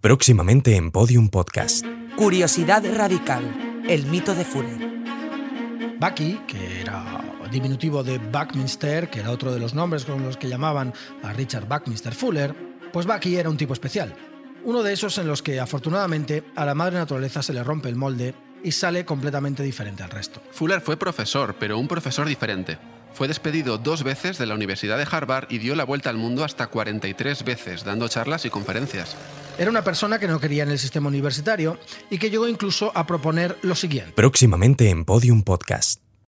Próximamente en Podium Podcast. Curiosidad radical. El mito de Fuller. Bucky, que era diminutivo de Buckminster, que era otro de los nombres con los que llamaban a Richard Buckminster Fuller, pues Bucky era un tipo especial. Uno de esos en los que afortunadamente a la madre naturaleza se le rompe el molde y sale completamente diferente al resto. Fuller fue profesor, pero un profesor diferente. Fue despedido dos veces de la Universidad de Harvard y dio la vuelta al mundo hasta 43 veces, dando charlas y conferencias. Era una persona que no quería en el sistema universitario y que llegó incluso a proponer lo siguiente. Próximamente en Podium Podcast.